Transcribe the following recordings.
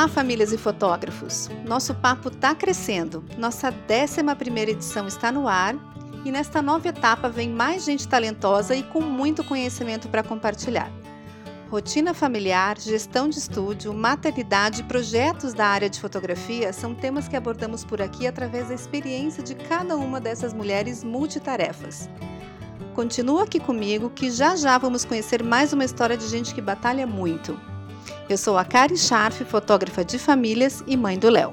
Olá, famílias e fotógrafos! Nosso papo está crescendo. Nossa 11 edição está no ar e nesta nova etapa vem mais gente talentosa e com muito conhecimento para compartilhar. Rotina familiar, gestão de estúdio, maternidade e projetos da área de fotografia são temas que abordamos por aqui através da experiência de cada uma dessas mulheres multitarefas. Continua aqui comigo que já já vamos conhecer mais uma história de gente que batalha muito. Eu sou a Karen Scharf, fotógrafa de famílias e mãe do Léo.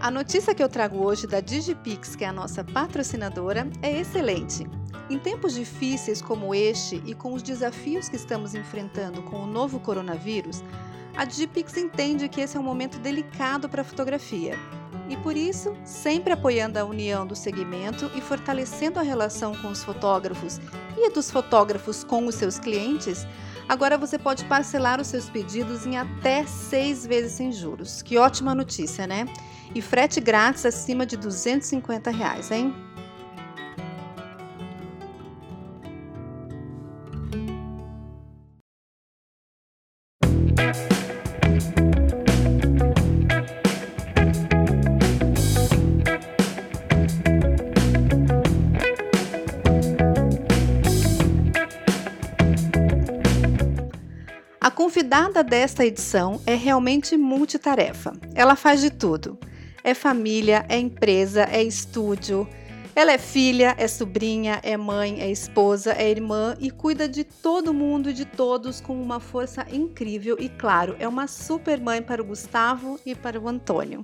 A notícia que eu trago hoje da Digipix, que é a nossa patrocinadora, é excelente. Em tempos difíceis como este e com os desafios que estamos enfrentando com o novo coronavírus, a Digipix entende que esse é um momento delicado para a fotografia e por isso, sempre apoiando a união do segmento e fortalecendo a relação com os fotógrafos e dos fotógrafos com os seus clientes, agora você pode parcelar os seus pedidos em até seis vezes sem juros. Que ótima notícia, né? E frete grátis acima de 250 reais, hein? Convidada desta edição é realmente multitarefa. Ela faz de tudo. É família, é empresa, é estúdio. Ela é filha, é sobrinha, é mãe, é esposa, é irmã e cuida de todo mundo e de todos com uma força incrível e, claro, é uma super mãe para o Gustavo e para o Antônio.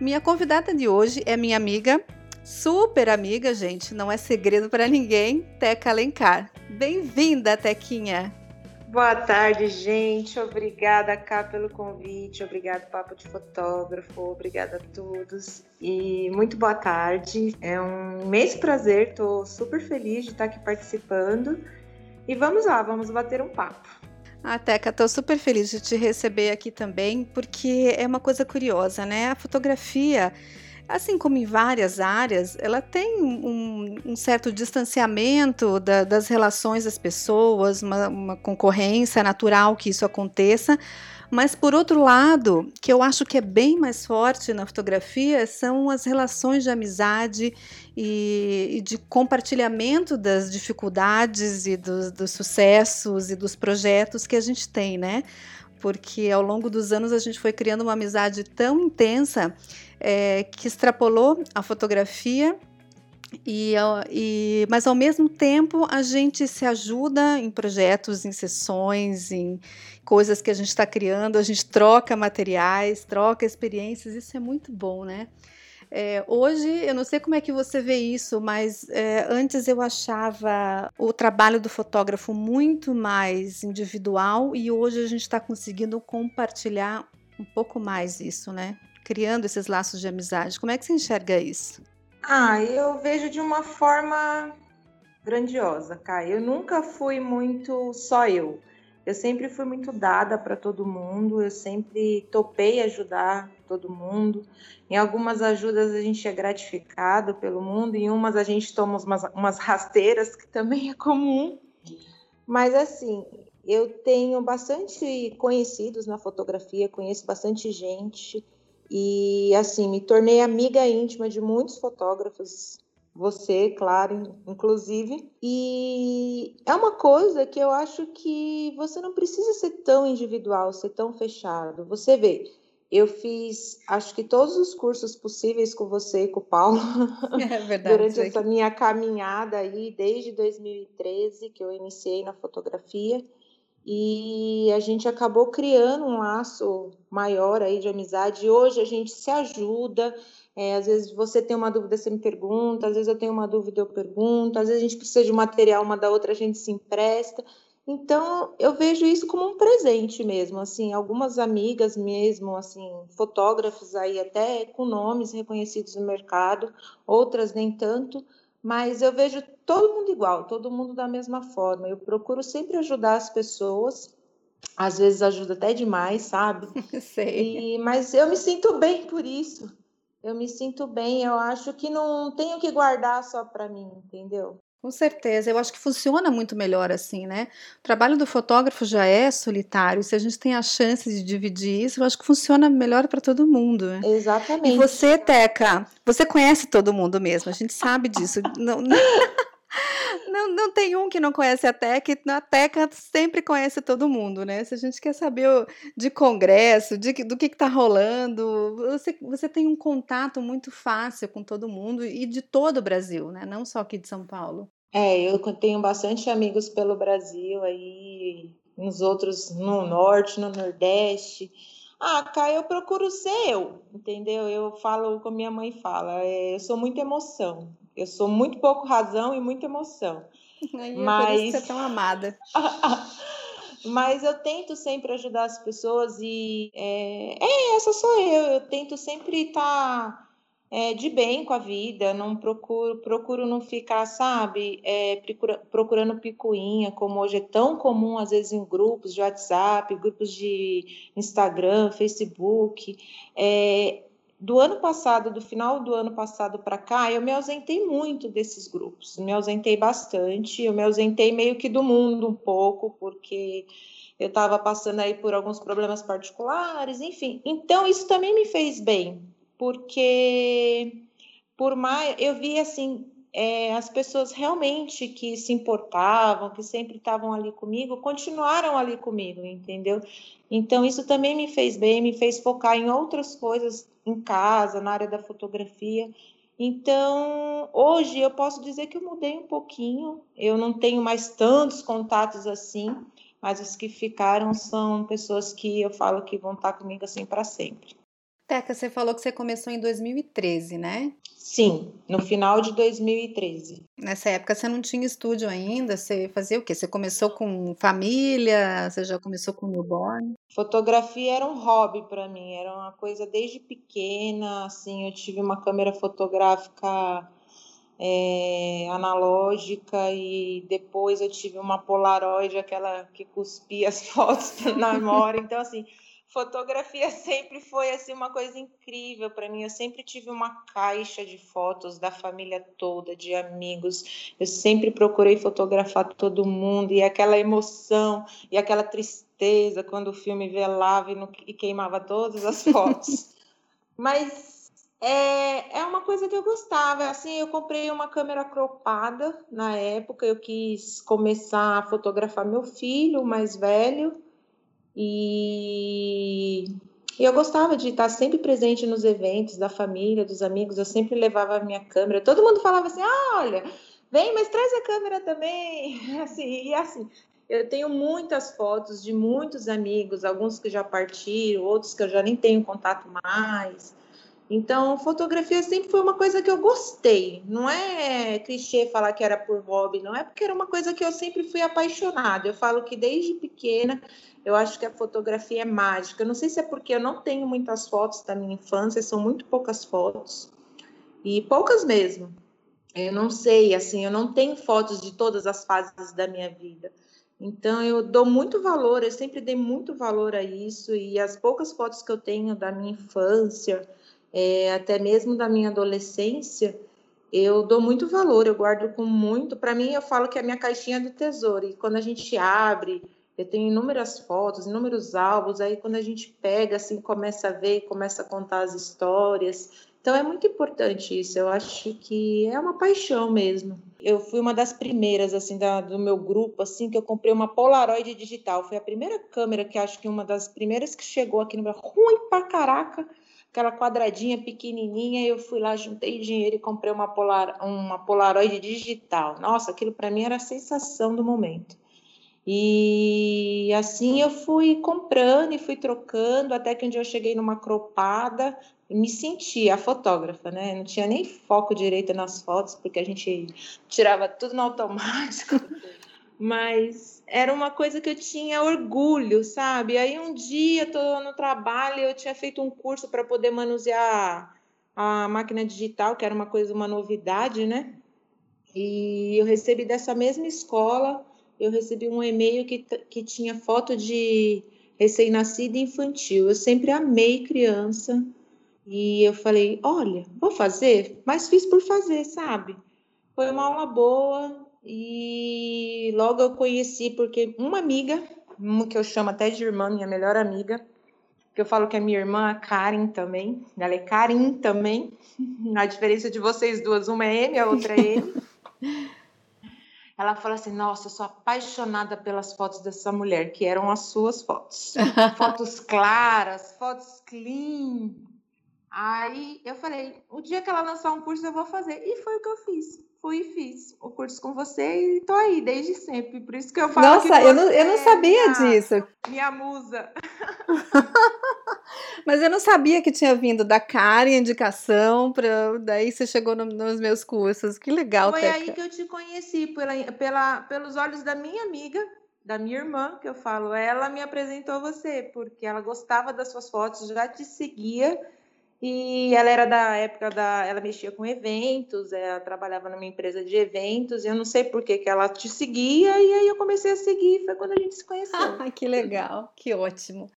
Minha convidada de hoje é minha amiga, super amiga, gente, não é segredo para ninguém, Teca Alencar. Bem-vinda, Tequinha! Boa tarde, gente. Obrigada, Cá, pelo convite. Obrigado, Papo de Fotógrafo. Obrigada a todos. E muito boa tarde. É um imenso prazer. Estou super feliz de estar aqui participando. E vamos lá, vamos bater um papo. Ah, Teca, estou super feliz de te receber aqui também, porque é uma coisa curiosa, né? A fotografia assim como em várias áreas, ela tem um, um certo distanciamento da, das relações das pessoas, uma, uma concorrência natural que isso aconteça. Mas, por outro lado, que eu acho que é bem mais forte na fotografia, são as relações de amizade e, e de compartilhamento das dificuldades e dos, dos sucessos e dos projetos que a gente tem, né? Porque ao longo dos anos a gente foi criando uma amizade tão intensa é, que extrapolou a fotografia e, e, mas ao mesmo tempo a gente se ajuda em projetos, em sessões, em coisas que a gente está criando, a gente troca materiais, troca experiências, isso é muito bom, né? É, hoje, eu não sei como é que você vê isso, mas é, antes eu achava o trabalho do fotógrafo muito mais individual e hoje a gente está conseguindo compartilhar um pouco mais isso, né? criando esses laços de amizade. Como é que você enxerga isso? Ah, eu vejo de uma forma grandiosa, Kai. Eu nunca fui muito só eu. Eu sempre fui muito dada para todo mundo, eu sempre topei ajudar todo mundo. Em algumas ajudas a gente é gratificado pelo mundo, em umas a gente toma umas, umas rasteiras, que também é comum. Mas assim, eu tenho bastante conhecidos na fotografia, conheço bastante gente e assim, me tornei amiga íntima de muitos fotógrafos, você, claro, inclusive. E é uma coisa que eu acho que você não precisa ser tão individual, ser tão fechado. Você vê, eu fiz acho que todos os cursos possíveis com você e com o Paulo é verdade, durante essa minha caminhada aí desde 2013 que eu iniciei na fotografia e a gente acabou criando um laço maior aí de amizade. Hoje a gente se ajuda. É, às vezes você tem uma dúvida, você me pergunta, às vezes eu tenho uma dúvida, eu pergunto, às vezes a gente precisa de material uma da outra, a gente se empresta. Então, eu vejo isso como um presente mesmo, assim, algumas amigas mesmo, assim, fotógrafos aí até com nomes reconhecidos no mercado, outras nem tanto, mas eu vejo todo mundo igual, todo mundo da mesma forma. Eu procuro sempre ajudar as pessoas, às vezes ajuda até demais, sabe? Sei. E, mas eu me sinto bem por isso. Eu me sinto bem, eu acho que não tenho que guardar só para mim, entendeu? Com certeza, eu acho que funciona muito melhor assim, né? O trabalho do fotógrafo já é solitário, se a gente tem a chance de dividir isso, eu acho que funciona melhor para todo mundo. Né? Exatamente. E você, Teca, você conhece todo mundo mesmo, a gente sabe disso. não, não... Não, não tem um que não conhece a Teca, a Teca sempre conhece todo mundo, né? Se a gente quer saber de congresso, de, do que está rolando, você, você tem um contato muito fácil com todo mundo e de todo o Brasil, né? Não só aqui de São Paulo. É, eu tenho bastante amigos pelo Brasil aí, nos outros, no norte, no nordeste. Ah, cá eu procuro ser eu, entendeu? Eu falo como minha mãe fala, é, eu sou muita emoção. Eu sou muito pouco razão e muita emoção. É mas... por isso que você é tão amada. mas eu tento sempre ajudar as pessoas e é, é essa sou eu. Eu tento sempre estar tá é, de bem com a vida, não procuro, procuro não ficar, sabe, é, procura, procurando picuinha, como hoje é tão comum, às vezes, em grupos de WhatsApp, grupos de Instagram, Facebook. É, do ano passado, do final do ano passado para cá, eu me ausentei muito desses grupos, me ausentei bastante, eu me ausentei meio que do mundo um pouco, porque eu estava passando aí por alguns problemas particulares, enfim. Então, isso também me fez bem, porque por mais eu vi assim é, as pessoas realmente que se importavam, que sempre estavam ali comigo, continuaram ali comigo, entendeu? Então isso também me fez bem, me fez focar em outras coisas em casa, na área da fotografia. Então, hoje eu posso dizer que eu mudei um pouquinho. Eu não tenho mais tantos contatos assim, mas os que ficaram são pessoas que eu falo que vão estar comigo assim para sempre. Teca, você falou que você começou em 2013, né? Sim, no final de 2013. Nessa época você não tinha estúdio ainda? Você fazia o quê? Você começou com família? Você já começou com newborn? Fotografia era um hobby para mim, era uma coisa desde pequena. Assim, eu tive uma câmera fotográfica é, analógica e depois eu tive uma Polaroid, aquela que cuspia as fotos na memória. Então, assim fotografia sempre foi assim uma coisa incrível para mim. Eu sempre tive uma caixa de fotos da família toda, de amigos. Eu sempre procurei fotografar todo mundo e aquela emoção e aquela tristeza quando o filme velava e, no, e queimava todas as fotos. Mas é, é uma coisa que eu gostava. Assim, eu comprei uma câmera cropada na época. Eu quis começar a fotografar meu filho, o mais velho e eu gostava de estar sempre presente nos eventos da família, dos amigos. Eu sempre levava a minha câmera. Todo mundo falava assim: ah, olha, vem, mas traz a câmera também. Assim, e assim, eu tenho muitas fotos de muitos amigos, alguns que já partiram, outros que eu já nem tenho contato mais. Então, fotografia sempre foi uma coisa que eu gostei. Não é clichê falar que era por hobby, não é porque era uma coisa que eu sempre fui apaixonada. Eu falo que desde pequena eu acho que a fotografia é mágica. Eu não sei se é porque eu não tenho muitas fotos da minha infância, são muito poucas fotos. E poucas mesmo. Eu não sei, assim, eu não tenho fotos de todas as fases da minha vida. Então, eu dou muito valor, eu sempre dei muito valor a isso. E as poucas fotos que eu tenho da minha infância, é, até mesmo da minha adolescência, eu dou muito valor, eu guardo com muito. Para mim, eu falo que é a minha caixinha do tesouro. E quando a gente abre, eu tenho inúmeras fotos, inúmeros álbuns, aí quando a gente pega, assim, começa a ver, começa a contar as histórias. Então é muito importante isso, eu acho que é uma paixão mesmo. Eu fui uma das primeiras, assim, da, do meu grupo, assim, que eu comprei uma Polaroid digital. Foi a primeira câmera que acho que uma das primeiras que chegou aqui no Brasil. Ruim pra caraca, aquela quadradinha pequenininha. Eu fui lá, juntei dinheiro e comprei uma, Polar, uma Polaroid digital. Nossa, aquilo para mim era a sensação do momento. E assim eu fui comprando e fui trocando, até que um dia eu cheguei numa cropada e me senti a fotógrafa, né? Não tinha nem foco direito nas fotos, porque a gente tirava tudo no automático. Mas era uma coisa que eu tinha orgulho, sabe? Aí um dia, tô no trabalho, eu tinha feito um curso para poder manusear a máquina digital, que era uma coisa, uma novidade, né? E eu recebi dessa mesma escola eu recebi um e-mail que, que tinha foto de recém-nascida infantil. Eu sempre amei criança. E eu falei, olha, vou fazer, mas fiz por fazer, sabe? Foi uma aula boa E logo eu conheci porque uma amiga, que eu chamo até de irmã, minha melhor amiga, que eu falo que é minha irmã, a Karen também, ela é Karen também. A diferença de vocês duas, uma é M, a outra é ele. ela fala assim: Nossa, eu sou apaixonada pelas fotos dessa mulher, que eram as suas fotos. fotos claras, fotos clean. Aí eu falei: O dia que ela lançar um curso, eu vou fazer. E foi o que eu fiz. Fui e fiz o curso com você e tô aí desde sempre. Por isso que eu falo. Nossa, eu, não, eu não sabia minha, disso. Minha musa. Mas eu não sabia que tinha vindo da Karen indicação, para daí você chegou no, nos meus cursos. Que legal, Foi Teca. aí que eu te conheci, pela, pela, pelos olhos da minha amiga, da minha irmã, que eu falo. Ela me apresentou você, porque ela gostava das suas fotos, já te seguia. E ela era da época da. Ela mexia com eventos, ela trabalhava numa empresa de eventos, e eu não sei por que, que ela te seguia, e aí eu comecei a seguir, foi quando a gente se conheceu. Ah, que legal, que ótimo.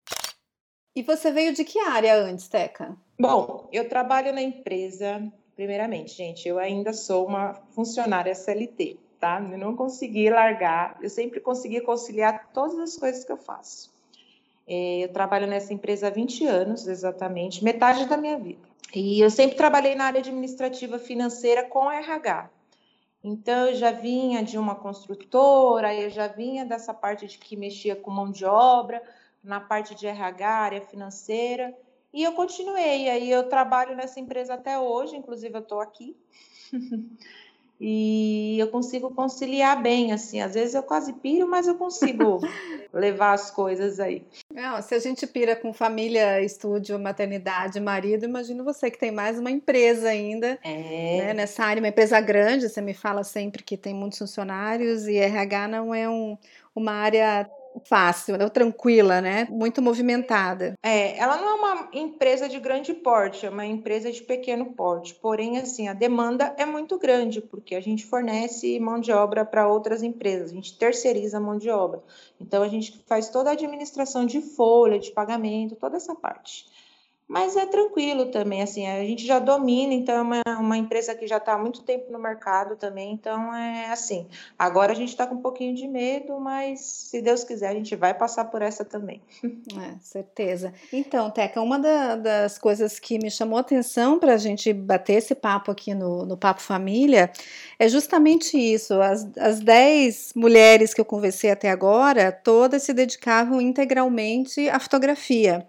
E você veio de que área antes, Teca? Bom, eu trabalho na empresa, primeiramente, gente, eu ainda sou uma funcionária CLT, tá? Eu não consegui largar, eu sempre consegui conciliar todas as coisas que eu faço. É, eu trabalho nessa empresa há 20 anos, exatamente, metade da minha vida. E eu sempre trabalhei na área administrativa financeira com RH. Então, eu já vinha de uma construtora, eu já vinha dessa parte de que mexia com mão de obra, na parte de RH, área financeira, e eu continuei. Aí eu trabalho nessa empresa até hoje, inclusive eu estou aqui. e eu consigo conciliar bem, assim. Às vezes eu quase piro, mas eu consigo levar as coisas aí. Não, se a gente pira com família, estúdio, maternidade, marido, imagino você que tem mais uma empresa ainda é. né, nessa área, uma empresa grande. Você me fala sempre que tem muitos funcionários e RH não é um, uma área fácil, né? tranquila, né? Muito movimentada. É, ela não é uma empresa de grande porte, é uma empresa de pequeno porte. Porém, assim, a demanda é muito grande, porque a gente fornece mão de obra para outras empresas, a gente terceiriza a mão de obra. Então, a gente faz toda a administração de folha, de pagamento, toda essa parte. Mas é tranquilo também, assim, a gente já domina, então é uma, uma empresa que já está há muito tempo no mercado também, então é assim. Agora a gente está com um pouquinho de medo, mas se Deus quiser, a gente vai passar por essa também. É, certeza. Então, Teca, uma da, das coisas que me chamou a atenção para a gente bater esse papo aqui no, no Papo Família é justamente isso. As, as dez mulheres que eu conversei até agora, todas se dedicavam integralmente à fotografia.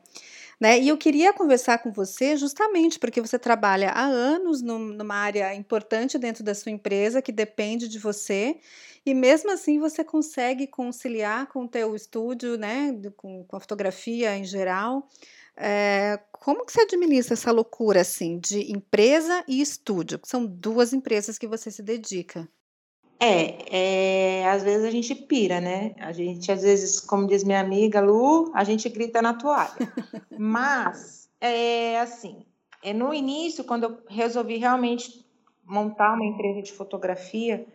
Né? E eu queria conversar com você justamente porque você trabalha há anos numa área importante dentro da sua empresa que depende de você e mesmo assim você consegue conciliar com o teu estúdio, né, com, com a fotografia em geral. É, como que você administra essa loucura assim de empresa e estúdio? São duas empresas que você se dedica. É, é, às vezes a gente pira, né? A gente, às vezes, como diz minha amiga Lu, a gente grita na toalha. Mas, é assim, é, no início, quando eu resolvi realmente montar uma empresa de fotografia,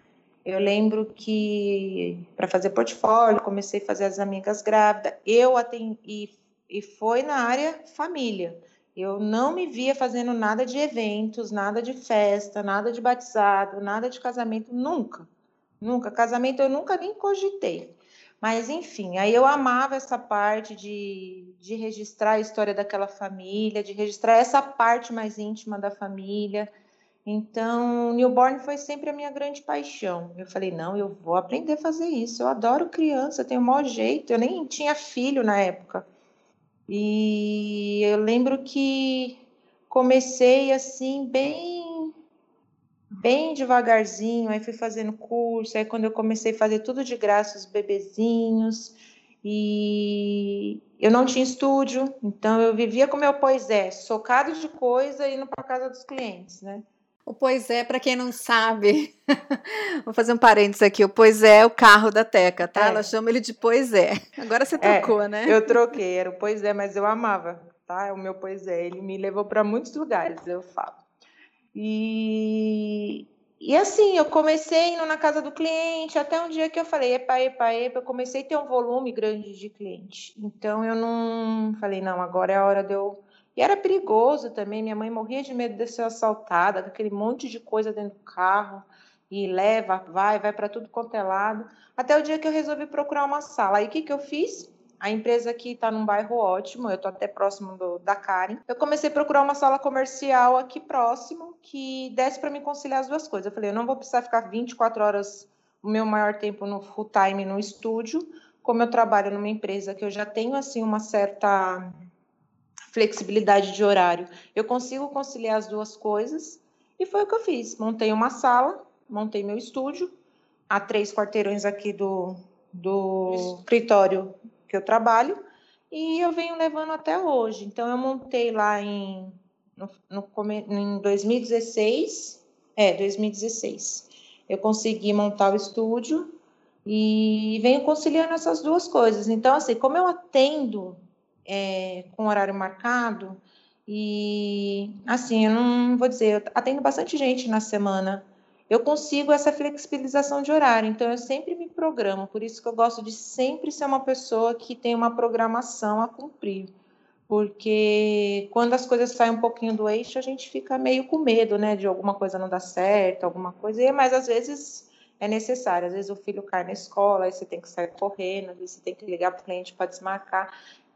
eu lembro que para fazer portfólio, comecei a fazer as amigas grávidas, eu atendi, e, e foi na área família. Eu não me via fazendo nada de eventos, nada de festa, nada de batizado, nada de casamento, nunca. Nunca. Casamento eu nunca nem cogitei. Mas, enfim, aí eu amava essa parte de, de registrar a história daquela família, de registrar essa parte mais íntima da família. Então, newborn foi sempre a minha grande paixão. Eu falei, não, eu vou aprender a fazer isso. Eu adoro criança, tenho o maior jeito. Eu nem tinha filho na época. E eu lembro que comecei assim, bem, bem devagarzinho, aí fui fazendo curso, aí quando eu comecei a fazer tudo de graça, os bebezinhos, e eu não tinha estúdio, então eu vivia com meu poisé, socado de coisa, indo para casa dos clientes, né? O Pois é, para quem não sabe, vou fazer um parênteses aqui. O Pois é, é o carro da Teca, tá? É. Ela chama ele de Pois é. Agora você é, trocou, é, né? Eu troquei, era o Pois é, mas eu amava, tá? O meu Pois é. Ele me levou para muitos lugares, eu falo. E, e assim, eu comecei indo na casa do cliente, até um dia que eu falei, epa, epa, epa, eu comecei a ter um volume grande de cliente. Então eu não falei, não, agora é a hora de eu e era perigoso também, minha mãe morria de medo de ser assaltada, com aquele monte de coisa dentro do carro. e leva, vai, vai para tudo quanto é lado. Até o dia que eu resolvi procurar uma sala. Aí o que, que eu fiz? A empresa aqui está num bairro ótimo, eu estou até próximo do, da Karen. Eu comecei a procurar uma sala comercial aqui próximo que desse para me conciliar as duas coisas. Eu falei, eu não vou precisar ficar 24 horas o meu maior tempo no full time no estúdio, como eu trabalho numa empresa que eu já tenho assim uma certa flexibilidade de horário, eu consigo conciliar as duas coisas. E foi o que eu fiz. Montei uma sala, montei meu estúdio, a três quarteirões aqui do, do escritório que eu trabalho, e eu venho levando até hoje. Então, eu montei lá em, no, no, em 2016, é, 2016. Eu consegui montar o estúdio e venho conciliando essas duas coisas. Então, assim, como eu atendo é, com horário marcado, e assim, eu não vou dizer, eu atendo bastante gente na semana, eu consigo essa flexibilização de horário, então eu sempre me programo, por isso que eu gosto de sempre ser uma pessoa que tem uma programação a cumprir, porque quando as coisas saem um pouquinho do eixo, a gente fica meio com medo, né, de alguma coisa não dar certo, alguma coisa, mas às vezes é necessário, às vezes o filho cai na escola, aí você tem que sair correndo, você tem que ligar para o cliente para desmarcar,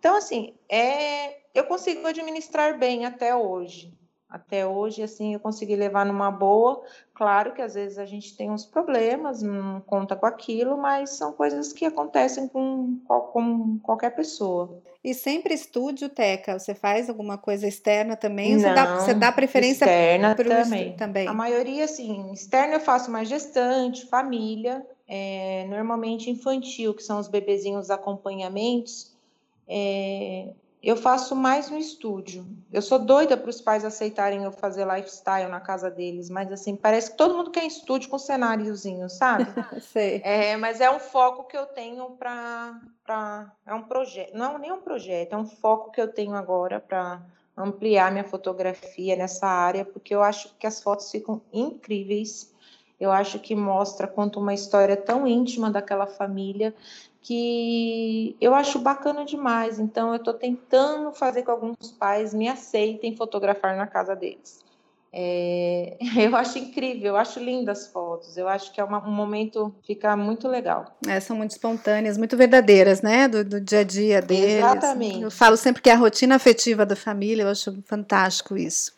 então, assim, é, eu consigo administrar bem até hoje. Até hoje, assim, eu consegui levar numa boa. Claro que às vezes a gente tem uns problemas, não conta com aquilo, mas são coisas que acontecem com, com qualquer pessoa. E sempre estúdio, Teca? Você faz alguma coisa externa também? Você, não, dá, você dá preferência externa também. também? A maioria, assim, externa eu faço mais gestante, família, é, normalmente infantil, que são os bebezinhos acompanhamentos é, eu faço mais no estúdio. Eu sou doida para os pais aceitarem eu fazer lifestyle na casa deles, mas assim, parece que todo mundo quer estúdio com cenáriozinho, sabe? Sei. É, mas é um foco que eu tenho para. É um projeto. Não é nem um projeto, é um foco que eu tenho agora para ampliar minha fotografia nessa área, porque eu acho que as fotos ficam incríveis. Eu acho que mostra quanto uma história tão íntima daquela família que eu acho bacana demais. Então, eu estou tentando fazer com que alguns pais me aceitem fotografar na casa deles. É, eu acho incrível, eu acho lindas as fotos, eu acho que é uma, um momento fica muito legal. É, são muito espontâneas, muito verdadeiras, né? Do, do dia a dia deles. Exatamente. Eu falo sempre que é a rotina afetiva da família, eu acho fantástico isso.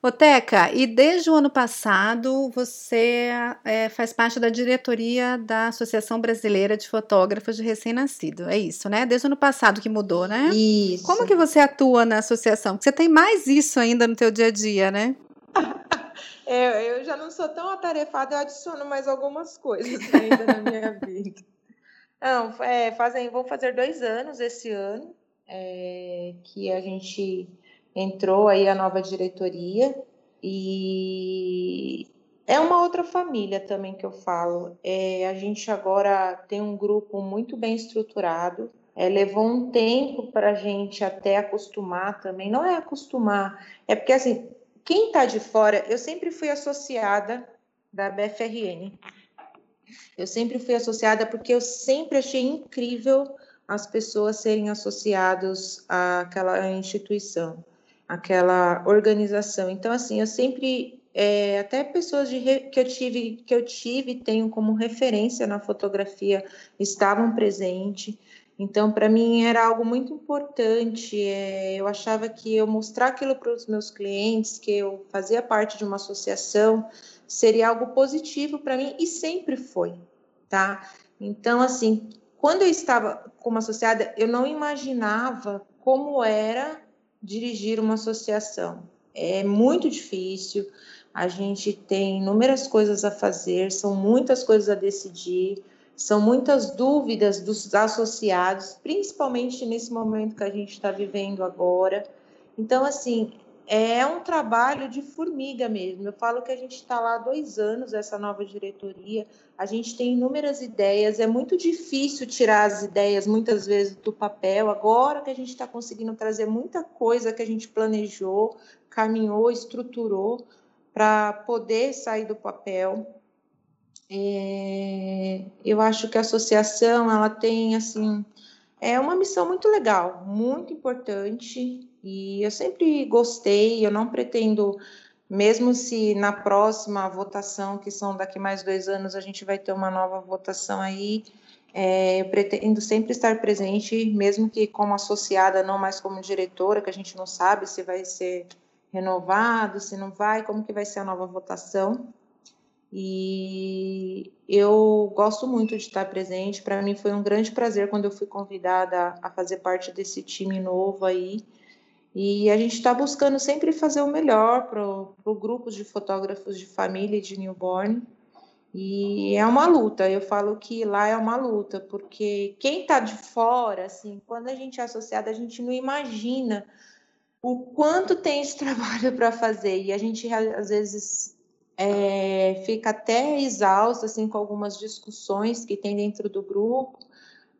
Oteca, e desde o ano passado você é, faz parte da diretoria da Associação Brasileira de Fotógrafos de Recém-Nascido, é isso, né? Desde o ano passado que mudou, né? Isso. Como que você atua na associação? Porque você tem mais isso ainda no teu dia a dia, né? é, eu já não sou tão atarefada, eu adiciono mais algumas coisas ainda na minha vida. Não, é, fazem, vou fazer dois anos esse ano é, que a gente entrou aí a nova diretoria e é uma outra família também que eu falo. É, a gente agora tem um grupo muito bem estruturado. É, levou um tempo para a gente até acostumar também. Não é acostumar, é porque assim, quem está de fora, eu sempre fui associada da BFRN. Eu sempre fui associada porque eu sempre achei incrível as pessoas serem associadas àquela instituição aquela organização. Então, assim, eu sempre é, até pessoas de que eu tive que eu tive tenho como referência na fotografia estavam presentes. Então, para mim era algo muito importante. É, eu achava que eu mostrar aquilo para os meus clientes, que eu fazia parte de uma associação, seria algo positivo para mim e sempre foi, tá? Então, assim, quando eu estava como associada, eu não imaginava como era dirigir uma associação. É muito difícil, a gente tem inúmeras coisas a fazer, são muitas coisas a decidir, são muitas dúvidas dos associados, principalmente nesse momento que a gente está vivendo agora. Então, assim, é um trabalho de formiga mesmo. Eu falo que a gente está lá há dois anos, essa nova diretoria, a gente tem inúmeras ideias, é muito difícil tirar as ideias, muitas vezes, do papel. Agora que a gente está conseguindo trazer muita coisa que a gente planejou, caminhou, estruturou para poder sair do papel. É, eu acho que a associação ela tem assim é uma missão muito legal, muito importante e eu sempre gostei, eu não pretendo mesmo se na próxima votação, que são daqui mais dois anos, a gente vai ter uma nova votação aí, é, eu pretendo sempre estar presente, mesmo que como associada, não mais como diretora, que a gente não sabe se vai ser renovado, se não vai, como que vai ser a nova votação. E eu gosto muito de estar presente. Para mim foi um grande prazer quando eu fui convidada a fazer parte desse time novo aí. E a gente está buscando sempre fazer o melhor para o grupo de fotógrafos de família e de newborn. E é uma luta, eu falo que lá é uma luta, porque quem está de fora, assim, quando a gente é associada, a gente não imagina o quanto tem de trabalho para fazer. E a gente, às vezes, é, fica até exausto, assim, com algumas discussões que tem dentro do grupo,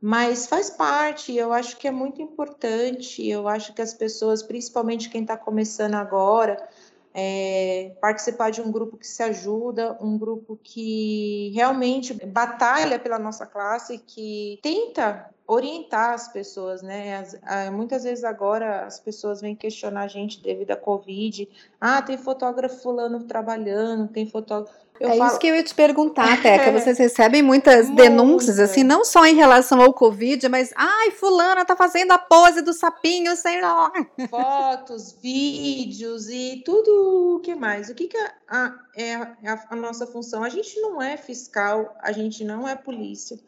mas faz parte, eu acho que é muito importante, eu acho que as pessoas, principalmente quem está começando agora, é, participar de um grupo que se ajuda, um grupo que realmente batalha pela nossa classe, que tenta orientar as pessoas, né? As, a, muitas vezes agora as pessoas vêm questionar a gente devido à Covid. Ah, tem fotógrafo fulano trabalhando, tem fotógrafo. Eu é falo... isso que eu ia te perguntar, Teca. Vocês recebem muitas denúncias, assim, não só em relação ao Covid, mas ai, fulana tá fazendo a pose do sapinho, sei lá. Fotos, vídeos e tudo o que mais. O que, que a, a, é a, a nossa função? A gente não é fiscal, a gente não é polícia.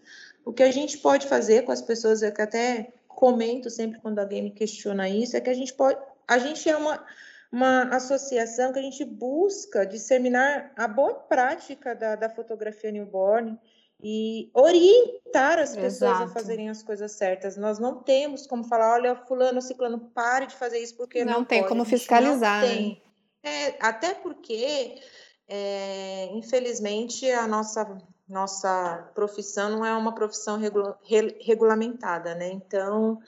O que a gente pode fazer com as pessoas, é que até comento sempre quando alguém me questiona isso, é que a gente pode. A gente é uma uma associação que a gente busca disseminar a boa prática da, da fotografia newborn e orientar as pessoas Exato. a fazerem as coisas certas. Nós não temos como falar, olha, fulano, ciclano, pare de fazer isso porque não, não tem pode. como fiscalizar. Não né? tem. É, até porque, é, infelizmente, a nossa nossa profissão não é uma profissão regula regulamentada, né? Então,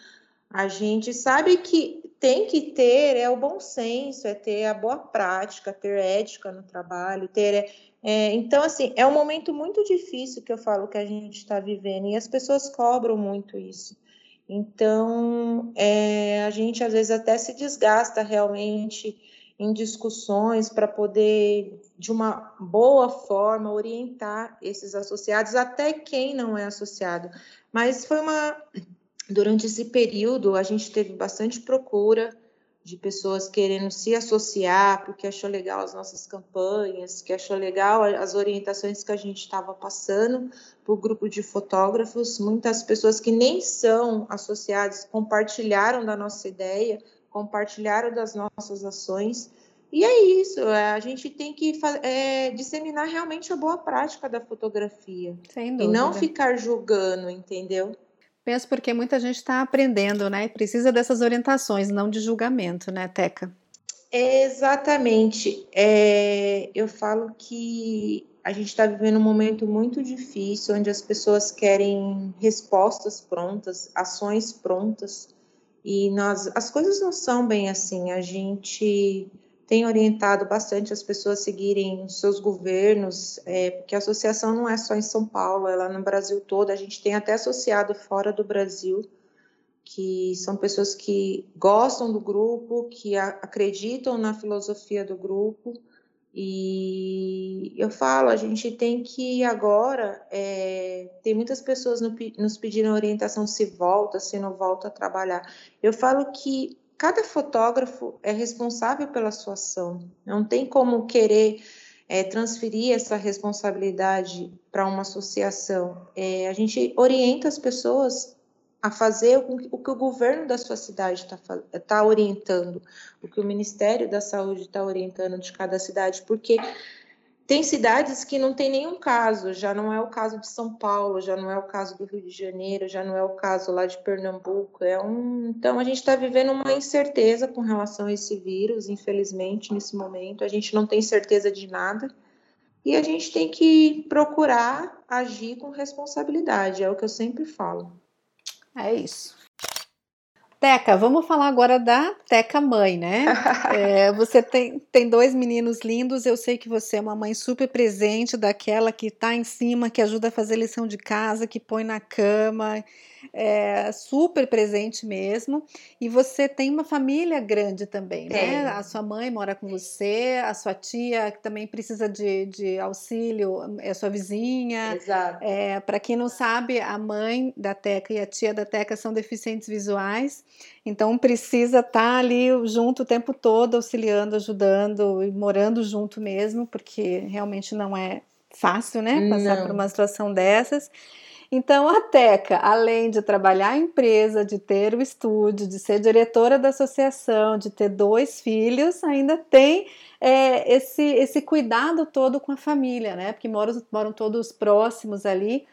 a gente sabe que tem que ter é o bom senso, é ter a boa prática, ter ética no trabalho, ter. É, então, assim, é um momento muito difícil que eu falo que a gente está vivendo e as pessoas cobram muito isso. Então, é, a gente às vezes até se desgasta realmente em discussões para poder, de uma boa forma, orientar esses associados, até quem não é associado. Mas foi uma Durante esse período, a gente teve bastante procura de pessoas querendo se associar, porque achou legal as nossas campanhas, que achou legal as orientações que a gente estava passando para o grupo de fotógrafos. Muitas pessoas que nem são associadas compartilharam da nossa ideia, compartilharam das nossas ações. E é isso, é, a gente tem que é, disseminar realmente a boa prática da fotografia. E não ficar julgando, entendeu? Penso porque muita gente está aprendendo, né? Precisa dessas orientações, não de julgamento, né, Teca? Exatamente. É, eu falo que a gente está vivendo um momento muito difícil, onde as pessoas querem respostas prontas, ações prontas, e nós, as coisas não são bem assim. A gente tem orientado bastante as pessoas a seguirem os seus governos, é, porque a associação não é só em São Paulo, ela é no Brasil todo, a gente tem até associado fora do Brasil, que são pessoas que gostam do grupo, que a, acreditam na filosofia do grupo, e eu falo, a gente tem que agora, é, tem muitas pessoas no, nos pedindo orientação se volta, se não volta a trabalhar. Eu falo que cada fotógrafo é responsável pela sua ação. Não tem como querer é, transferir essa responsabilidade para uma associação. É, a gente orienta as pessoas a fazer o, que o governo da sua cidade está tá orientando, o que o Ministério da Saúde está orientando de cada cidade, porque tem cidades que não tem nenhum caso, já não é o caso de São Paulo, já não é o caso do Rio de Janeiro, já não é o caso lá de Pernambuco. É um... Então a gente está vivendo uma incerteza com relação a esse vírus, infelizmente, nesse momento. A gente não tem certeza de nada e a gente tem que procurar agir com responsabilidade, é o que eu sempre falo. É isso. Teca, vamos falar agora da Teca mãe, né? É, você tem, tem dois meninos lindos, eu sei que você é uma mãe super presente, daquela que está em cima, que ajuda a fazer lição de casa, que põe na cama, é, super presente mesmo. E você tem uma família grande também, né? tem. né? A sua mãe mora com você, a sua tia que também precisa de, de auxílio, é sua vizinha. Exato. É, Para quem não sabe, a mãe da Teca e a tia da Teca são deficientes visuais, então precisa estar tá ali junto o tempo todo, auxiliando, ajudando e morando junto mesmo, porque realmente não é fácil, né? Passar não. por uma situação dessas. Então, a Teca, além de trabalhar em empresa, de ter o estúdio, de ser diretora da associação, de ter dois filhos, ainda tem é, esse, esse cuidado todo com a família, né? Porque moram, moram todos próximos ali.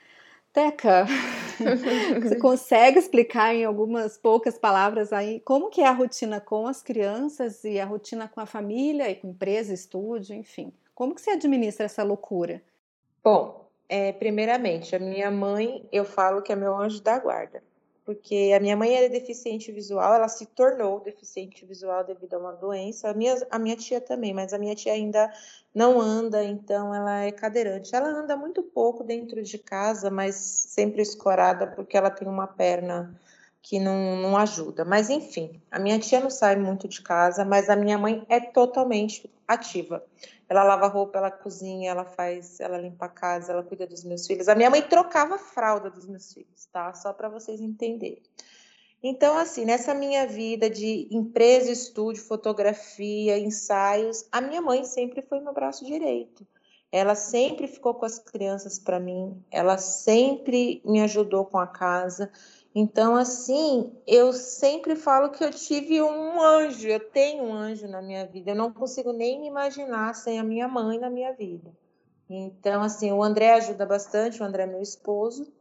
Teca, você consegue explicar em algumas poucas palavras aí como que é a rotina com as crianças e a rotina com a família e com empresa, estúdio, enfim. Como que você administra essa loucura? Bom, é, primeiramente, a minha mãe, eu falo que é meu anjo da guarda, porque a minha mãe era deficiente visual, ela se tornou deficiente visual devido a uma doença. A minha, a minha tia também, mas a minha tia ainda não anda, então ela é cadeirante. Ela anda muito pouco dentro de casa, mas sempre escorada, porque ela tem uma perna que não, não ajuda. Mas enfim, a minha tia não sai muito de casa, mas a minha mãe é totalmente ativa. Ela lava roupa, ela cozinha, ela faz, ela limpa a casa, ela cuida dos meus filhos. A minha mãe trocava a fralda dos meus filhos, tá? Só para vocês entenderem. Então, assim, nessa minha vida de empresa, estúdio, fotografia, ensaios, a minha mãe sempre foi meu braço direito. Ela sempre ficou com as crianças para mim, ela sempre me ajudou com a casa. Então, assim, eu sempre falo que eu tive um anjo, eu tenho um anjo na minha vida. Eu não consigo nem me imaginar sem a minha mãe na minha vida. Então, assim, o André ajuda bastante, o André é meu esposo,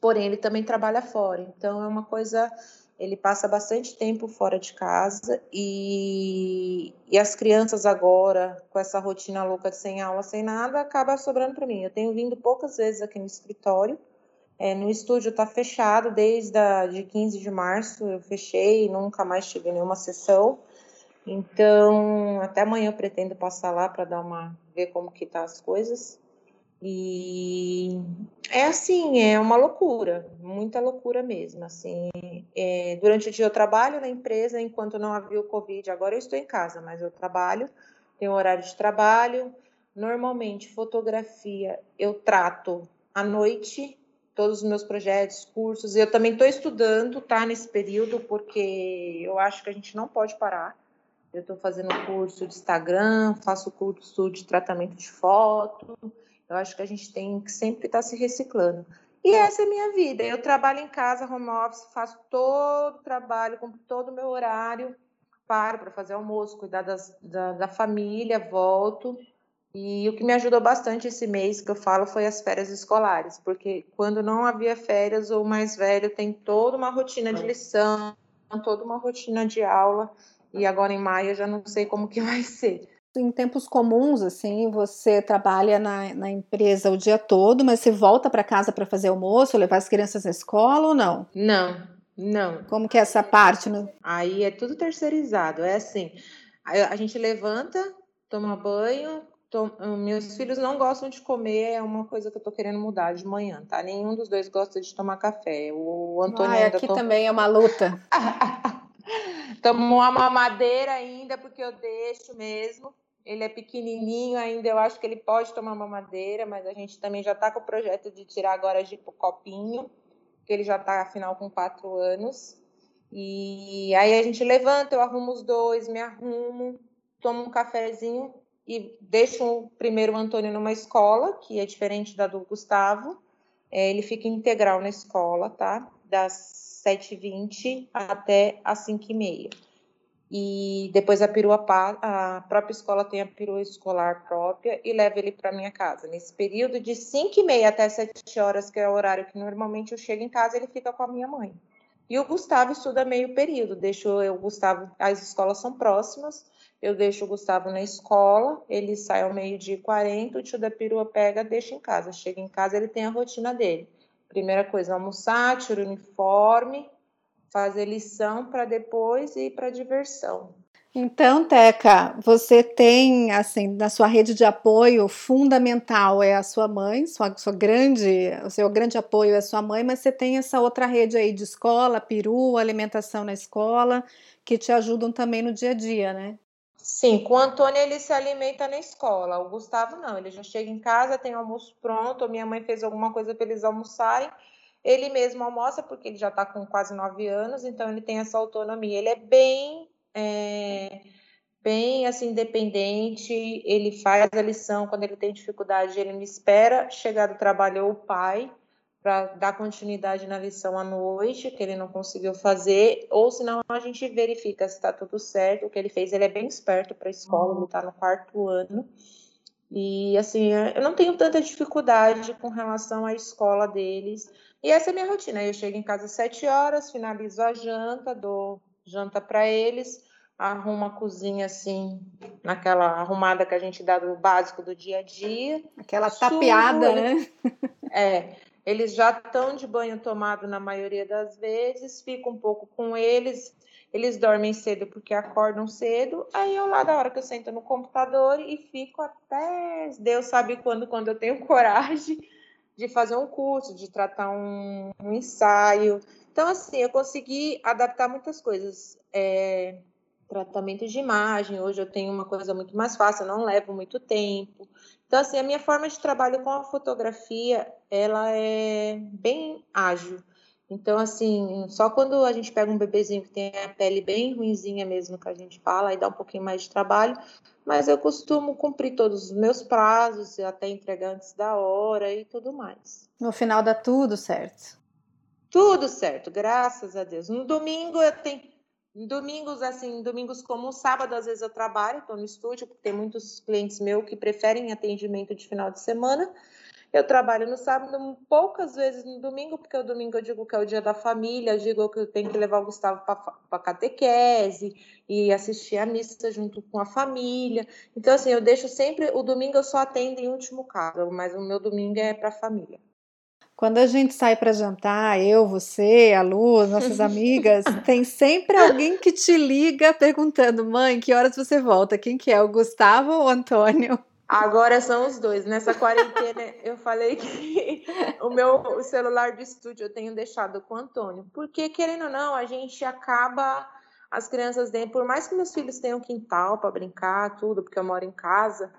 porém ele também trabalha fora. Então, é uma coisa. Ele passa bastante tempo fora de casa e, e as crianças agora, com essa rotina louca de sem aula, sem nada, acaba sobrando para mim. Eu tenho vindo poucas vezes aqui no escritório, é, no estúdio está fechado desde a, de 15 de março, eu fechei, nunca mais tive nenhuma sessão. Então, até amanhã eu pretendo passar lá para dar uma ver como que tá as coisas. E é assim, é uma loucura, muita loucura mesmo. Assim, é, durante o dia eu trabalho na empresa enquanto não havia o Covid. Agora eu estou em casa, mas eu trabalho, tenho horário de trabalho. Normalmente, fotografia eu trato à noite todos os meus projetos, cursos. Eu também estou estudando, tá, nesse período, porque eu acho que a gente não pode parar. Eu estou fazendo curso de Instagram, faço curso de tratamento de foto. Eu acho que a gente tem que sempre estar tá se reciclando. E essa é a minha vida. Eu trabalho em casa, home office, faço todo o trabalho, cumpro todo o meu horário, paro para fazer almoço, cuidar das, da, da família, volto. E o que me ajudou bastante esse mês que eu falo foi as férias escolares, porque quando não havia férias, o mais velho tem toda uma rotina de lição, toda uma rotina de aula, e agora em maio eu já não sei como que vai ser. Em tempos comuns, assim, você trabalha na, na empresa o dia todo, mas você volta para casa para fazer almoço, levar as crianças à escola ou não? Não, não. Como que é essa parte? Né? Aí é tudo terceirizado, é assim, a gente levanta, toma banho, Tô, meus filhos não gostam de comer, é uma coisa que eu tô querendo mudar de manhã, tá? Nenhum dos dois gosta de tomar café. O Antônio Ai, ainda aqui também é uma luta. Tomou uma mamadeira ainda, porque eu deixo mesmo. Ele é pequenininho ainda, eu acho que ele pode tomar mamadeira, mas a gente também já tá com o projeto de tirar agora de copinho, que ele já tá, afinal, com quatro anos. E aí a gente levanta, eu arrumo os dois, me arrumo, tomo um cafezinho, e deixo o primeiro Antônio numa escola, que é diferente da do Gustavo. É, ele fica integral na escola, tá? Das 7h20 até as 5h30. E depois a perua, a própria escola tem a perua escolar própria e leva ele para minha casa. Nesse período de 5h30 até 7 horas, que é o horário que normalmente eu chego em casa, ele fica com a minha mãe. E o Gustavo estuda meio período, deixo eu, o Gustavo, as escolas são próximas, eu deixo o Gustavo na escola, ele sai ao meio-dia e 40, o tio da perua pega, deixa em casa. Chega em casa, ele tem a rotina dele. Primeira coisa, almoçar, tira o uniforme, fazer lição para depois ir para diversão. Então, Teca, você tem, assim, na sua rede de apoio fundamental é a sua mãe, sua, sua grande, o seu grande apoio é a sua mãe, mas você tem essa outra rede aí de escola, peru, alimentação na escola, que te ajudam também no dia a dia, né? Sim, com o Antônio ele se alimenta na escola, o Gustavo não, ele já chega em casa, tem almoço pronto, minha mãe fez alguma coisa para eles almoçarem, ele mesmo almoça porque ele já está com quase nove anos, então ele tem essa autonomia, ele é bem é, bem assim independente, ele faz a lição quando ele tem dificuldade, ele me espera chegar do trabalho ou o pai para dar continuidade na lição à noite, que ele não conseguiu fazer, ou senão a gente verifica se está tudo certo, o que ele fez, ele é bem esperto para a escola, ele está no quarto ano, e assim, eu não tenho tanta dificuldade com relação à escola deles, e essa é a minha rotina, eu chego em casa às sete horas, finalizo a janta, dou janta para eles, arruma a cozinha assim, naquela arrumada que a gente dá do básico do dia a dia. Aquela tapeada, né? É, eles já estão de banho tomado na maioria das vezes, fico um pouco com eles, eles dormem cedo porque acordam cedo, aí eu lá da hora que eu sento no computador e fico até Deus sabe quando, quando eu tenho coragem de fazer um curso, de tratar um, um ensaio, então, assim, eu consegui adaptar muitas coisas. É, tratamento de imagem, hoje eu tenho uma coisa muito mais fácil, não levo muito tempo. Então, assim, a minha forma de trabalho com a fotografia, ela é bem ágil. Então, assim, só quando a gente pega um bebezinho que tem a pele bem ruinzinha mesmo, que a gente fala, aí dá um pouquinho mais de trabalho, mas eu costumo cumprir todos os meus prazos, até entregar antes da hora e tudo mais. No final dá tudo certo. Tudo certo, graças a Deus. No domingo eu tenho. Domingos, assim, domingos como sábado, às vezes eu trabalho, estou no estúdio, porque tem muitos clientes meus que preferem atendimento de final de semana. Eu trabalho no sábado, poucas vezes no domingo, porque o domingo eu digo que é o dia da família, digo que eu tenho que levar o Gustavo para catequese e assistir a missa junto com a família. Então, assim, eu deixo sempre. O domingo eu só atendo em último caso, mas o meu domingo é para a família. Quando a gente sai para jantar, eu, você, a Lu, nossas amigas, tem sempre alguém que te liga perguntando: mãe, que horas você volta? Quem que é? O Gustavo ou o Antônio? Agora são os dois. Nessa quarentena, eu falei que o meu celular de estúdio eu tenho deixado com o Antônio. Porque, querendo ou não, a gente acaba. As crianças dentro, por mais que meus filhos tenham quintal para brincar, tudo, porque eu moro em casa,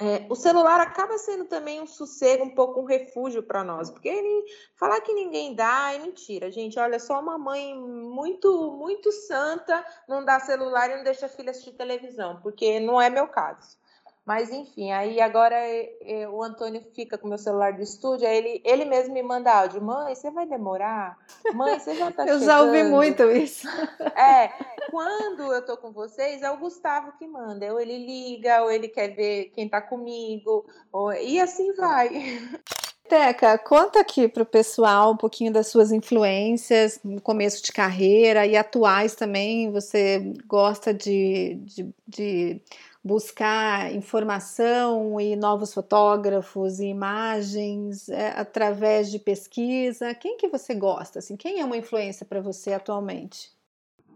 é, o celular acaba sendo também um sossego, um pouco um refúgio para nós, porque ele, falar que ninguém dá é mentira, gente. Olha, só uma mãe muito, muito santa não dá celular e não deixa a filha assistir televisão, porque não é meu caso. Mas enfim, aí agora é, é, o Antônio fica com meu celular do estúdio, aí ele, ele mesmo me manda áudio, mãe, você vai demorar? Mãe, você já tá eu chegando? já ouvi muito isso. É, quando eu tô com vocês, é o Gustavo que manda, ou ele liga, ou ele quer ver quem tá comigo, ou, e assim vai. Teca, conta aqui para o pessoal um pouquinho das suas influências no começo de carreira e atuais também. Você gosta de, de, de buscar informação e novos fotógrafos e imagens é, através de pesquisa? Quem que você gosta? Assim, quem é uma influência para você atualmente?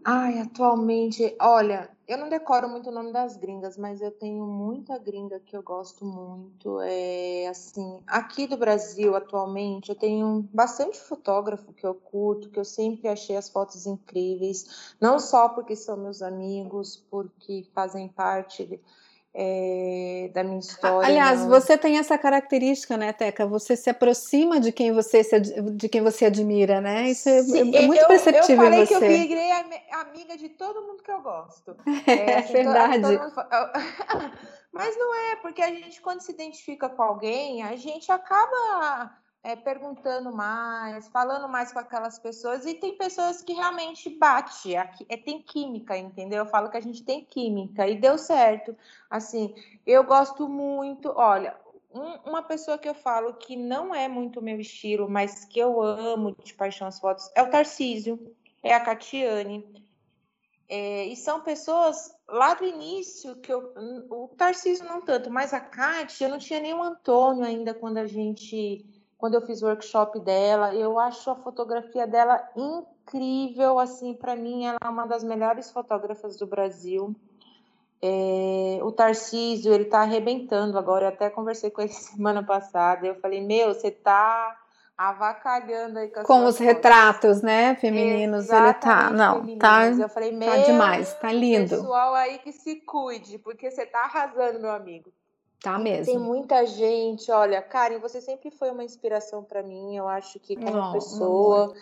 Ai, atualmente, olha, eu não decoro muito o nome das gringas, mas eu tenho muita gringa que eu gosto muito. É assim, aqui do Brasil, atualmente, eu tenho bastante fotógrafo que eu curto, que eu sempre achei as fotos incríveis, não só porque são meus amigos, porque fazem parte é, da minha história. Aliás, não. você tem essa característica, né, Teca? Você se aproxima de quem você se, de quem você admira, né? Isso é, Sim, é muito eu, perceptível eu falei em você. que eu virei amiga de todo mundo que eu gosto. É, é assim, verdade. Todo, todo mundo... Mas não é, porque a gente, quando se identifica com alguém, a gente acaba é, perguntando mais, falando mais com aquelas pessoas, e tem pessoas que realmente bate, aqui, é, tem química, entendeu? Eu falo que a gente tem química, e deu certo. Assim, eu gosto muito, olha, um, uma pessoa que eu falo que não é muito meu estilo, mas que eu amo de paixão as fotos, é o Tarcísio, é a Catiane. É, e são pessoas lá do início que eu. O Tarcísio não tanto, mas a Cátia, eu não tinha nem o Antônio ainda quando a gente quando eu fiz o workshop dela. Eu acho a fotografia dela incrível, assim, para mim ela é uma das melhores fotógrafas do Brasil. É, o Tarcísio, ele tá arrebentando agora. Eu até conversei com ele semana passada. Eu falei, meu, você tá avacalhando aí com, com os fotos. retratos, né, femininos, Exatamente, ele tá, não, femininos. tá, eu falei, meu, tá demais, tá lindo. Pessoal aí que se cuide, porque você tá arrasando, meu amigo. Tá mesmo. Tem muita gente, olha, Karen, você sempre foi uma inspiração para mim, eu acho que como não, pessoa, não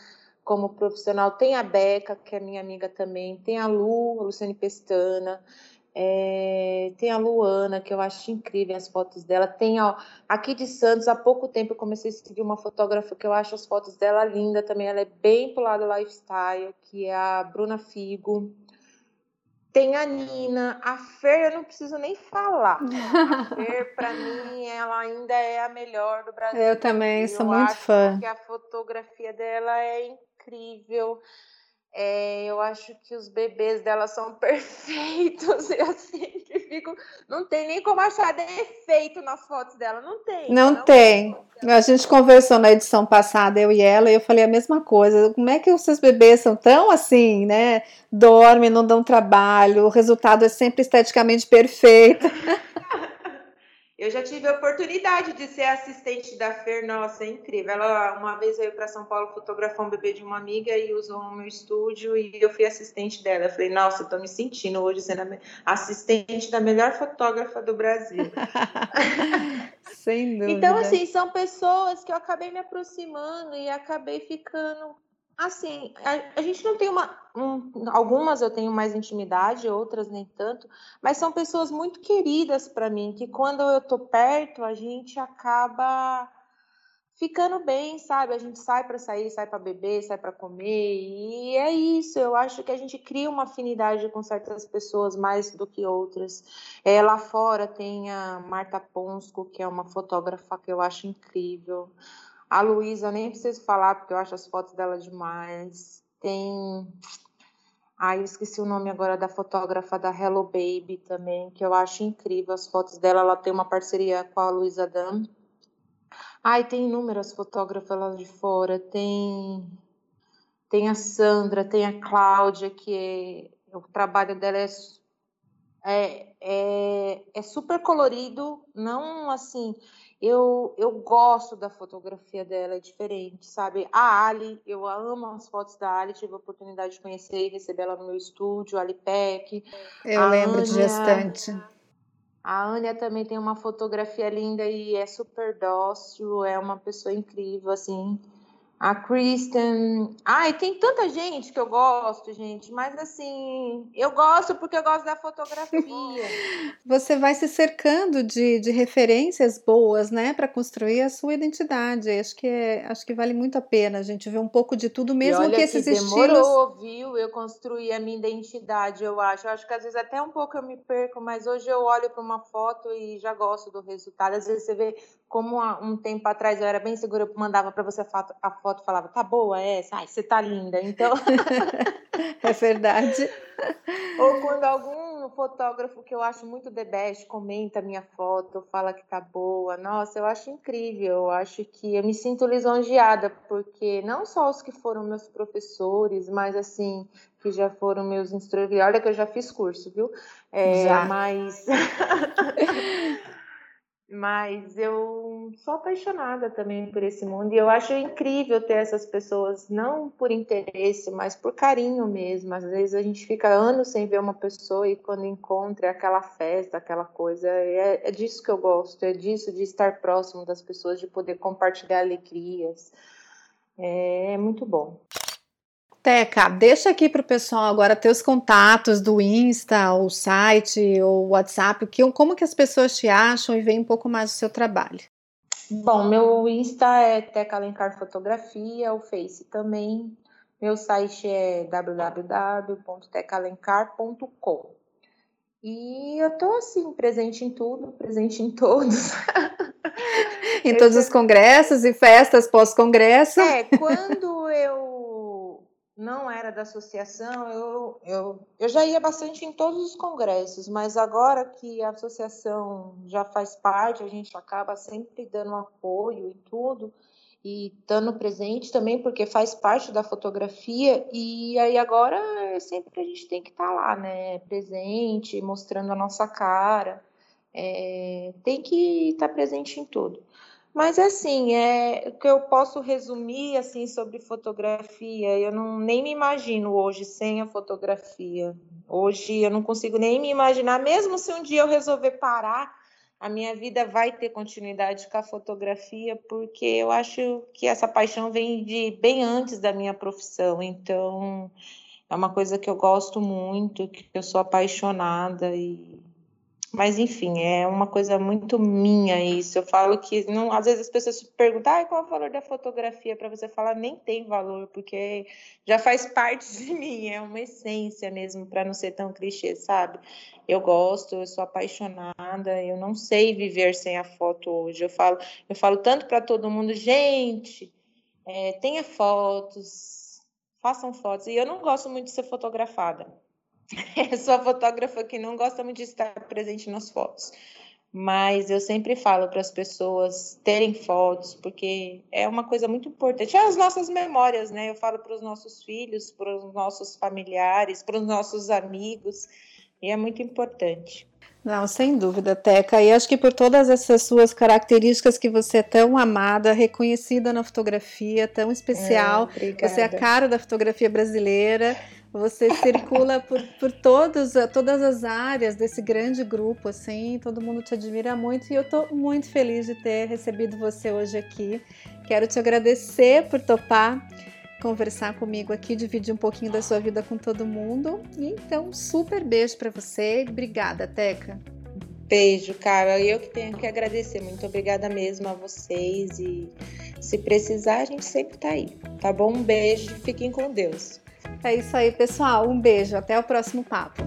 como profissional, tem a Beca, que é minha amiga também, tem a Lu, a Luciane Pestana, é, tem a Luana, que eu acho incrível as fotos dela. Tem ó, aqui de Santos, há pouco tempo eu comecei a seguir uma fotógrafa que eu acho as fotos dela linda também. Ela é bem pro lado lifestyle, que é a Bruna Figo. Tem a Nina, a Fer, eu não preciso nem falar. A Fer, para mim, ela ainda é a melhor do Brasil. Eu também sou eu muito fã. Que a fotografia dela é incrível. É, eu acho que os bebês dela são perfeitos. Eu sempre fico. Não tem nem como achar defeito nas fotos dela. Não tem. Não, não tem. A gente conversou na edição passada, eu e ela, e eu falei a mesma coisa. Como é que os seus bebês são tão assim, né? Dormem, não dão trabalho, o resultado é sempre esteticamente perfeito. Eu já tive a oportunidade de ser assistente da Fer, nossa, é incrível. Ela uma vez veio para São Paulo fotografar um bebê de uma amiga e usou o meu estúdio e eu fui assistente dela. Eu falei, nossa, eu tô me sentindo hoje sendo assistente da melhor fotógrafa do Brasil. Sem dúvida. Então, assim, são pessoas que eu acabei me aproximando e acabei ficando Assim, a, a, gente não tem uma. Um, algumas eu tenho mais intimidade, outras nem tanto, mas são pessoas muito queridas para mim, que quando eu tô perto, a gente acaba ficando bem, sabe? A gente sai para sair, sai para beber, sai para comer, e é isso. Eu acho que a gente cria uma afinidade com certas pessoas mais do que outras. É, lá fora tem a Marta Ponsco, que é uma fotógrafa que eu acho incrível. A Luísa, nem preciso falar, porque eu acho as fotos dela demais. Tem. Ai, eu esqueci o nome agora da fotógrafa da Hello Baby também, que eu acho incrível as fotos dela. Ela tem uma parceria com a Luísa Dam. Ai, tem inúmeras fotógrafas lá de fora. Tem. Tem a Sandra, tem a Cláudia, que é... o trabalho dela é é, é, é, super colorido, não assim, eu, eu gosto da fotografia dela, é diferente, sabe? A Ali, eu amo as fotos da Ali, tive a oportunidade de conhecer e receber ela no meu estúdio, Ali Peck. Eu a lembro Ania, de gestante. A Ania também tem uma fotografia linda e é super dócil, é uma pessoa incrível, assim a Kristen. Ai, tem tanta gente que eu gosto, gente, mas assim, eu gosto porque eu gosto da fotografia. Você vai se cercando de, de referências boas, né, para construir a sua identidade. Acho que, é, acho que vale muito a pena a gente ver um pouco de tudo, mesmo que esses que demorou, estilos. viu? Eu construí a minha identidade, eu acho. Eu acho que às vezes até um pouco eu me perco, mas hoje eu olho para uma foto e já gosto do resultado. Às vezes você vê como há um tempo atrás eu era bem segura, eu mandava para você a foto, foto falava, tá boa essa? Ai, você tá linda. Então. é verdade. Ou quando algum fotógrafo que eu acho muito the best comenta minha foto, fala que tá boa. Nossa, eu acho incrível. Eu acho que eu me sinto lisonjeada, porque não só os que foram meus professores, mas assim, que já foram meus instrutores. Olha que eu já fiz curso, viu? É, já. Mas. Mas eu sou apaixonada também por esse mundo e eu acho incrível ter essas pessoas, não por interesse, mas por carinho mesmo. Às vezes a gente fica anos sem ver uma pessoa e quando encontra é aquela festa, aquela coisa. É, é disso que eu gosto, é disso, de estar próximo das pessoas, de poder compartilhar alegrias. É, é muito bom. Teca, deixa aqui para o pessoal agora teus contatos do Insta, o site, ou WhatsApp, que, como que as pessoas te acham e veem um pouco mais do seu trabalho. Bom, meu Insta é Teca Alencar Fotografia, o Face também. Meu site é www.tecalencar.com. E eu tô assim, presente em tudo, presente em todos. em todos os congressos e festas pós-congresso. É, quando eu não era da associação, eu, eu, eu já ia bastante em todos os congressos, mas agora que a associação já faz parte, a gente acaba sempre dando apoio e tudo. e estando presente também, porque faz parte da fotografia, e aí agora é sempre que a gente tem que estar tá lá, né? Presente, mostrando a nossa cara, é, tem que estar tá presente em tudo. Mas assim, é o que eu posso resumir assim sobre fotografia, eu não nem me imagino hoje sem a fotografia. Hoje eu não consigo nem me imaginar, mesmo se um dia eu resolver parar a minha vida vai ter continuidade com a fotografia, porque eu acho que essa paixão vem de bem antes da minha profissão. Então, é uma coisa que eu gosto muito, que eu sou apaixonada e mas enfim, é uma coisa muito minha isso. Eu falo que não, às vezes as pessoas perguntam ah, qual é o valor da fotografia para você falar, nem tem valor, porque já faz parte de mim, é uma essência mesmo, para não ser tão clichê, sabe? Eu gosto, eu sou apaixonada, eu não sei viver sem a foto hoje. Eu falo, eu falo tanto para todo mundo, gente, é, tenha fotos, façam fotos. E eu não gosto muito de ser fotografada. Eu sou a fotógrafa que não gosta muito de estar presente nas fotos. Mas eu sempre falo para as pessoas terem fotos, porque é uma coisa muito importante. É as nossas memórias, né? Eu falo para os nossos filhos, para os nossos familiares, para os nossos amigos, e é muito importante. Não, sem dúvida, Teca. E acho que por todas essas suas características que você é tão amada, reconhecida na fotografia, tão especial, é, você é a cara da fotografia brasileira. Você circula por, por todos, todas as áreas desse grande grupo, assim, todo mundo te admira muito e eu estou muito feliz de ter recebido você hoje aqui. Quero te agradecer por topar conversar comigo aqui, dividir um pouquinho da sua vida com todo mundo. Então, super beijo para você. Obrigada, Teca. Beijo, cara. Eu que tenho que agradecer. Muito obrigada mesmo a vocês. E se precisar, a gente sempre tá aí. Tá bom? Um beijo. Fiquem com Deus. É isso aí, pessoal. Um beijo. Até o próximo papo.